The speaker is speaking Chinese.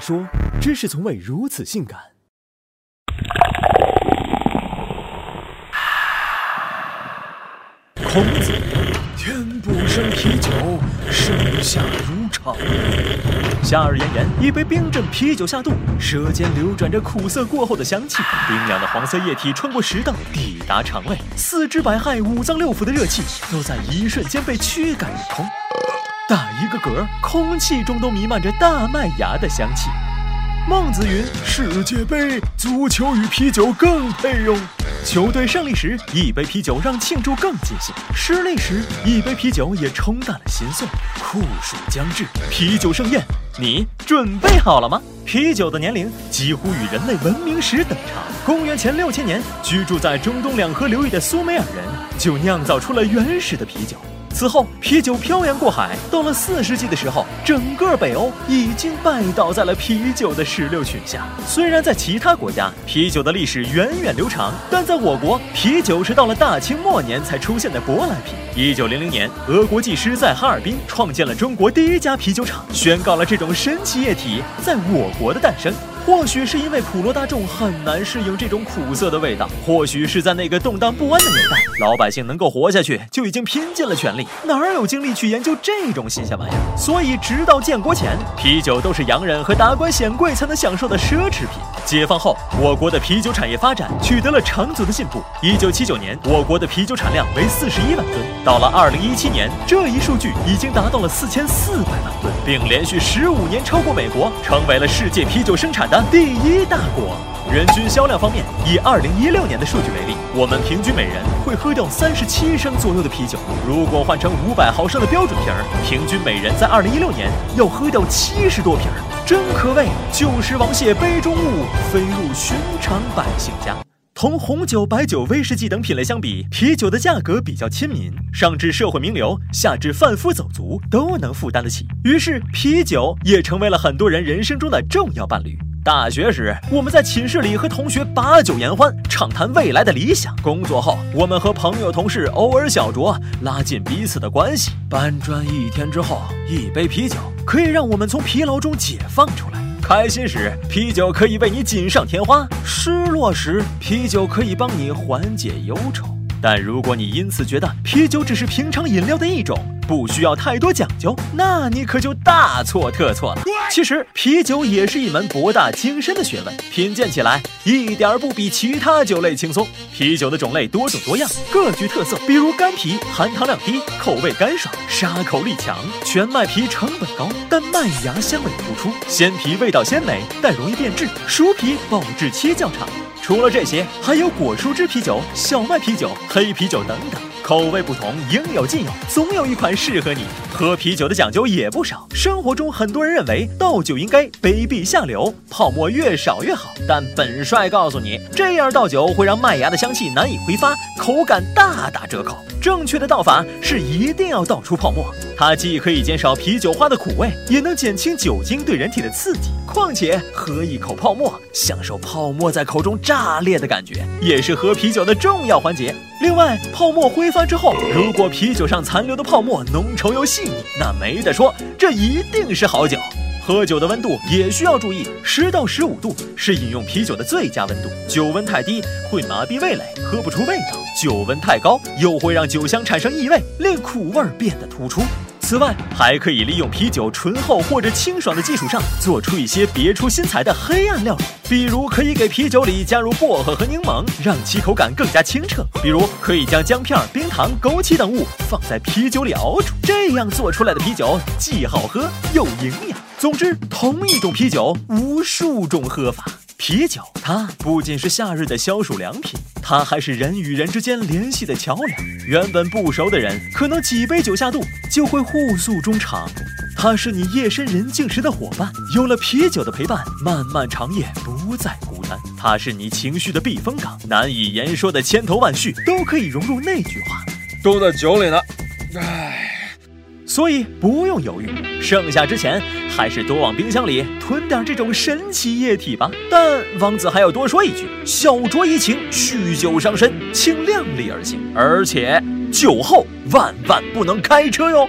说，知识从未如此性感。孔子，天不生啤酒，盛夏如常。夏日炎炎，一杯冰镇啤酒下肚，舌尖流转着苦涩过后的香气，冰凉的黄色液体穿过食道，抵达肠胃，四肢百骸、五脏六腑的热气都在一瞬间被驱赶一空。打一个嗝，空气中都弥漫着大麦芽的香气。孟子云：“世界杯，足球与啤酒更配用。球队胜利时，一杯啤酒让庆祝更尽兴；失利时，一杯啤酒也冲淡了心碎。酷暑将至，啤酒盛宴，你准备好了吗？啤酒的年龄几乎与人类文明史等长。公元前六千年，居住在中东两河流域的苏美尔人就酿造出了原始的啤酒。”此后，啤酒漂洋过海，到了四世纪的时候，整个北欧已经拜倒在了啤酒的石榴裙下。虽然在其他国家，啤酒的历史源远流长，但在我国，啤酒是到了大清末年才出现的舶来品。一九零零年，俄国技师在哈尔滨创建了中国第一家啤酒厂，宣告了这种神奇液体在我国的诞生。或许是因为普罗大众很难适应这种苦涩的味道，或许是在那个动荡不安的年代，老百姓能够活下去就已经拼尽了全力，哪有精力去研究这种新鲜玩意儿？所以，直到建国前，啤酒都是洋人和达官显贵才能享受的奢侈品。解放后，我国的啤酒产业发展取得了长足的进步。一九七九年，我国的啤酒产量为四十一万吨，到了二零一七年，这一数据已经达到了四千四百万吨，并连续十五年超过美国，成为了世界啤酒生产的第一大国。人均销量方面，以二零一六年的数据为例，我们平均每人会喝掉三十七升左右的啤酒。如果换成五百毫升的标准瓶儿，平均每人在二零一六年要喝掉七十多瓶儿，真可谓酒食王谢杯中物，飞入寻常百姓家。同红酒、白酒、威士忌等品类相比，啤酒的价格比较亲民，上至社会名流，下至贩夫走卒都能负担得起。于是，啤酒也成为了很多人人生中的重要伴侣。大学时，我们在寝室里和同学把酒言欢，畅谈未来的理想；工作后，我们和朋友、同事偶尔小酌，拉近彼此的关系。搬砖一天之后，一杯啤酒可以让我们从疲劳中解放出来。开心时，啤酒可以为你锦上添花；失落时，啤酒可以帮你缓解忧愁。但如果你因此觉得啤酒只是平常饮料的一种，不需要太多讲究，那你可就大错特错了。其实啤酒也是一门博大精深的学问，品鉴起来一点不比其他酒类轻松。啤酒的种类多种多样，各具特色。比如干啤，含糖量低，口味干爽，杀口力强；全麦啤成本高，但麦芽香味突出；鲜啤味道鲜美，但容易变质；熟啤保质期较长。除了这些，还有果蔬汁啤酒、小麦啤酒、黑啤酒等等。口味不同，应有尽有，总有一款适合你。喝啤酒的讲究也不少。生活中，很多人认为倒酒应该杯壁下流，泡沫越少越好。但本帅告诉你，这样倒酒会让麦芽的香气难以挥发，口感大打折扣。正确的倒法是一定要倒出泡沫，它既可以减少啤酒花的苦味，也能减轻酒精对人体的刺激。况且喝一口泡沫，享受泡沫在口中炸裂的感觉，也是喝啤酒的重要环节。另外，泡沫挥发之后，如果啤酒上残留的泡沫浓稠又细腻，那没得说，这一定是好酒。喝酒的温度也需要注意，十到十五度是饮用啤酒的最佳温度。酒温太低会麻痹味蕾，喝不出味道；酒温太高又会让酒香产生异味，令苦味变得突出。此外，还可以利用啤酒醇厚或者清爽的基础上，做出一些别出心裁的黑暗料理。比如，可以给啤酒里加入薄荷和柠檬，让其口感更加清澈；比如，可以将姜片、冰糖、枸杞等物放在啤酒里熬煮，这样做出来的啤酒既好喝又营养。总之，同一种啤酒，无数种喝法。啤酒，它不仅是夏日的消暑良品，它还是人与人之间联系的桥梁。原本不熟的人，可能几杯酒下肚就会互诉衷肠。它是你夜深人静时的伙伴，有了啤酒的陪伴，漫漫长夜不再孤单。它是你情绪的避风港，难以言说的千头万绪都可以融入那句话，都在酒里呢。唉。所以不用犹豫，盛夏之前还是多往冰箱里囤点这种神奇液体吧。但王子还要多说一句：小酌怡情，酗酒伤身，请量力而行。而且酒后万万不能开车哟。